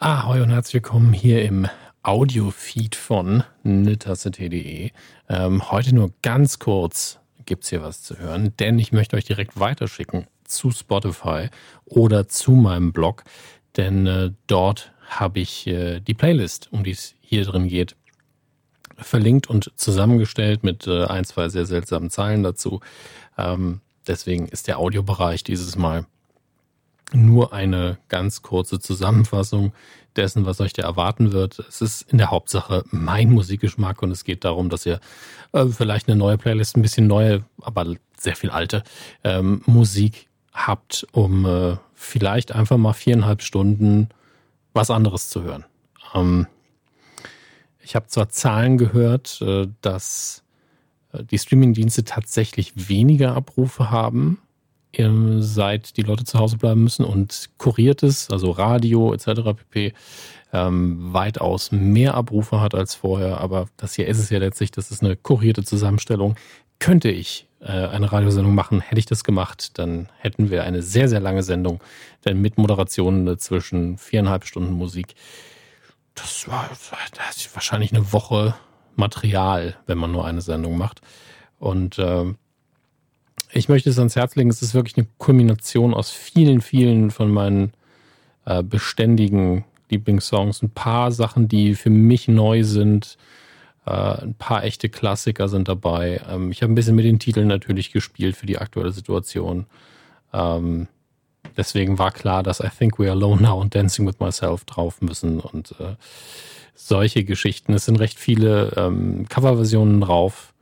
Ahoi und herzlich willkommen hier im Audio-Feed von netasse.de. Ähm, heute nur ganz kurz gibt es hier was zu hören, denn ich möchte euch direkt weiterschicken zu Spotify oder zu meinem Blog, denn äh, dort habe ich äh, die Playlist, um die es hier drin geht, verlinkt und zusammengestellt mit äh, ein, zwei sehr seltsamen Zeilen dazu. Ähm, deswegen ist der Audiobereich dieses Mal nur eine ganz kurze Zusammenfassung dessen, was euch da erwarten wird. Es ist in der Hauptsache mein Musikgeschmack und es geht darum, dass ihr äh, vielleicht eine neue Playlist, ein bisschen neue, aber sehr viel alte ähm, Musik habt, um äh, vielleicht einfach mal viereinhalb Stunden was anderes zu hören. Ähm, ich habe zwar Zahlen gehört, äh, dass äh, die Streamingdienste tatsächlich weniger Abrufe haben seit die Leute zu Hause bleiben müssen und kuriertes, also Radio etc. pp. Ähm, weitaus mehr Abrufe hat als vorher. Aber das hier ist es ja letztlich, das ist eine kurierte Zusammenstellung. Könnte ich äh, eine Radiosendung machen, hätte ich das gemacht, dann hätten wir eine sehr, sehr lange Sendung, denn mit Moderationen zwischen viereinhalb Stunden Musik. Das war, das ist wahrscheinlich eine Woche Material, wenn man nur eine Sendung macht. Und äh, ich möchte es ans Herz legen, es ist wirklich eine Kombination aus vielen, vielen von meinen äh, beständigen Lieblingssongs. Ein paar Sachen, die für mich neu sind. Äh, ein paar echte Klassiker sind dabei. Ähm, ich habe ein bisschen mit den Titeln natürlich gespielt für die aktuelle Situation. Ähm, deswegen war klar, dass I Think We Are Alone Now und Dancing With Myself drauf müssen und äh, solche Geschichten. Es sind recht viele ähm, Coverversionen drauf.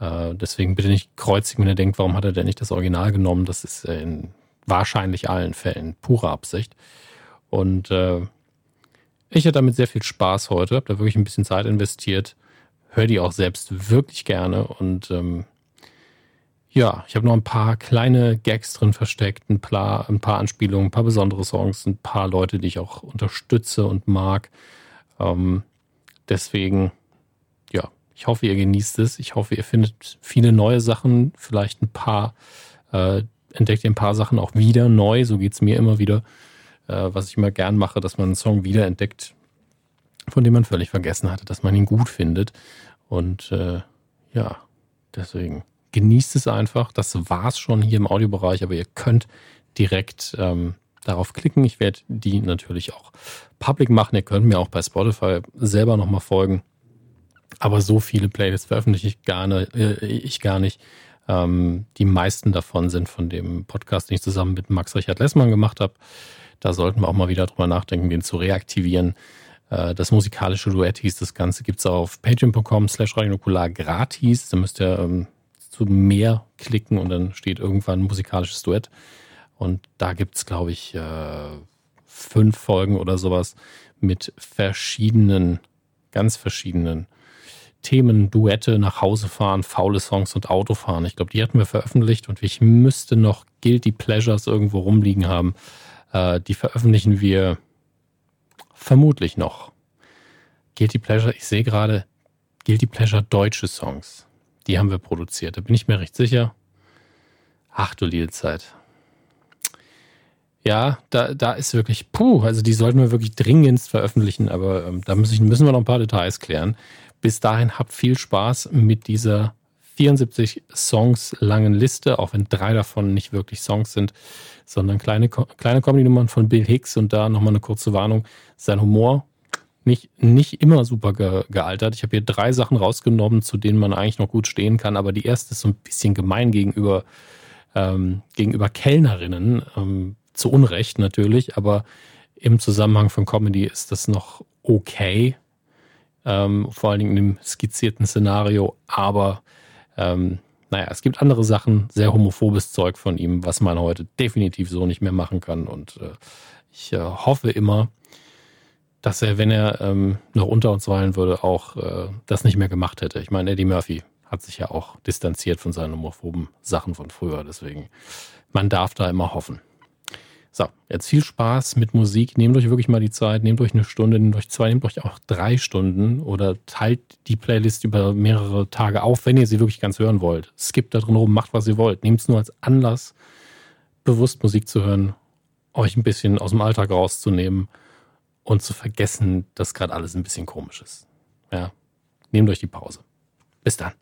Äh, deswegen bitte nicht kreuzigen, wenn ihr denkt, warum hat er denn nicht das Original genommen? Das ist in wahrscheinlich allen Fällen pure Absicht. Und äh, ich hatte damit sehr viel Spaß heute, habe da wirklich ein bisschen Zeit investiert, höre die auch selbst wirklich gerne und ähm, ja, ich habe noch ein paar kleine Gags drin versteckt, ein paar, ein paar Anspielungen, ein paar besondere Songs, ein paar Leute, die ich auch unterstütze und mag. Ähm, deswegen, ich hoffe, ihr genießt es. Ich hoffe, ihr findet viele neue Sachen, vielleicht ein paar, äh, entdeckt ihr ein paar Sachen auch wieder neu. So geht's mir immer wieder, äh, was ich immer gern mache, dass man einen Song wieder entdeckt, von dem man völlig vergessen hatte, dass man ihn gut findet. Und äh, ja, deswegen genießt es einfach. Das war's schon hier im Audiobereich, aber ihr könnt direkt ähm, darauf klicken. Ich werde die natürlich auch public machen. Ihr könnt mir auch bei Spotify selber nochmal folgen. Aber so viele Playlists veröffentliche ich gar nicht. Äh, ich gar nicht. Ähm, die meisten davon sind von dem Podcast, den ich zusammen mit Max Richard Lessmann gemacht habe. Da sollten wir auch mal wieder drüber nachdenken, den zu reaktivieren. Äh, das musikalische Duett hieß das Ganze, gibt es auf patreon.com slash radionukular gratis. Da müsst ihr ähm, zu mehr klicken und dann steht irgendwann musikalisches Duett. Und da gibt es, glaube ich, äh, fünf Folgen oder sowas mit verschiedenen, ganz verschiedenen Themen, Duette, nach Hause fahren, faule Songs und Autofahren. Ich glaube, die hatten wir veröffentlicht und ich müsste noch Guilty Pleasures irgendwo rumliegen haben. Äh, die veröffentlichen wir vermutlich noch. Guilty Pleasure, ich sehe gerade Guilty Pleasure deutsche Songs. Die haben wir produziert. Da bin ich mir recht sicher. Ach du liebe. Ja, da, da ist wirklich, puh, also die sollten wir wirklich dringendst veröffentlichen, aber ähm, da müssen wir noch ein paar Details klären. Bis dahin habt viel Spaß mit dieser 74 Songs langen Liste, auch wenn drei davon nicht wirklich Songs sind, sondern kleine, kleine Comedy-Nummern von Bill Hicks und da nochmal eine kurze Warnung. Sein Humor nicht, nicht immer super ge, gealtert. Ich habe hier drei Sachen rausgenommen, zu denen man eigentlich noch gut stehen kann, aber die erste ist so ein bisschen gemein gegenüber, ähm, gegenüber Kellnerinnen. Ähm, zu Unrecht natürlich, aber im Zusammenhang von Comedy ist das noch okay ähm, vor allen Dingen in dem skizzierten Szenario. Aber ähm, naja, es gibt andere Sachen, sehr homophobes Zeug von ihm, was man heute definitiv so nicht mehr machen kann. Und äh, ich äh, hoffe immer, dass er, wenn er ähm, noch unter uns weilen würde, auch äh, das nicht mehr gemacht hätte. Ich meine, Eddie Murphy hat sich ja auch distanziert von seinen homophoben Sachen von früher. Deswegen, man darf da immer hoffen. So, jetzt viel Spaß mit Musik. Nehmt euch wirklich mal die Zeit, nehmt euch eine Stunde, nehmt euch zwei, nehmt euch auch drei Stunden oder teilt die Playlist über mehrere Tage auf, wenn ihr sie wirklich ganz hören wollt. Skippt da drin rum, macht was ihr wollt. Nehmt es nur als Anlass, bewusst Musik zu hören, euch ein bisschen aus dem Alltag rauszunehmen und zu vergessen, dass gerade alles ein bisschen komisch ist. Ja, nehmt euch die Pause. Bis dann.